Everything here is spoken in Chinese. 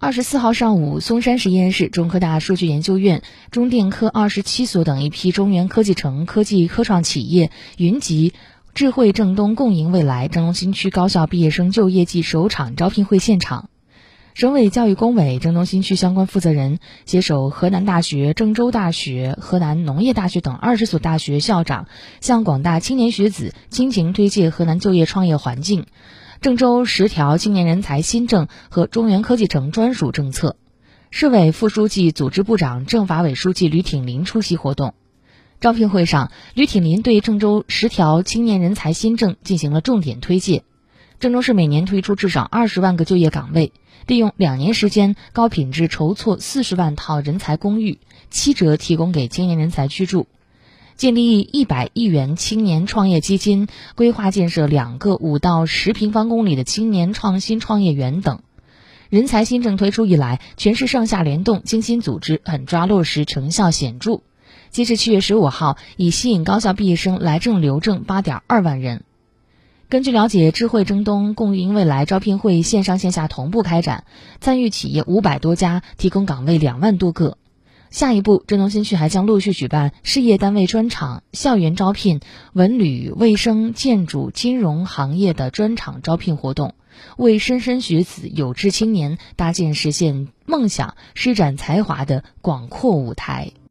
二十四号上午，嵩山实验室、中科大数据研究院、中电科二十七所等一批中原科技城科技科创企业云集智慧郑东共赢未来郑东新区高校毕业生就业季首场招聘会现场。省委教育工委郑东新区相关负责人携手河南大学、郑州大学、河南农业大学等二十所大学校长，向广大青年学子倾情推介河南就业创业环境。郑州十条青年人才新政和中原科技城专属政策，市委副书记、组织部长、政法委书记吕挺林出席活动。招聘会上，吕挺林对郑州十条青年人才新政进行了重点推介。郑州市每年推出至少二十万个就业岗位，利用两年时间，高品质筹措四十万套人才公寓，七折提供给青年人才居住。建立一百亿元青年创业基金，规划建设两个五到十平方公里的青年创新创业园等。人才新政推出以来，全市上下联动，精心组织，狠抓落实，成效显著。截至七月十五号，已吸引高校毕业生来郑留郑八点二万人。根据了解，智慧征东共赢未来招聘会线上线下同步开展，参与企业五百多家，提供岗位两万多个。下一步，郑东新区还将陆续举办事业单位专场、校园招聘、文旅、卫生、建筑、金融行业的专场招聘活动，为莘莘学子、有志青年搭建实现梦想、施展才华的广阔舞台。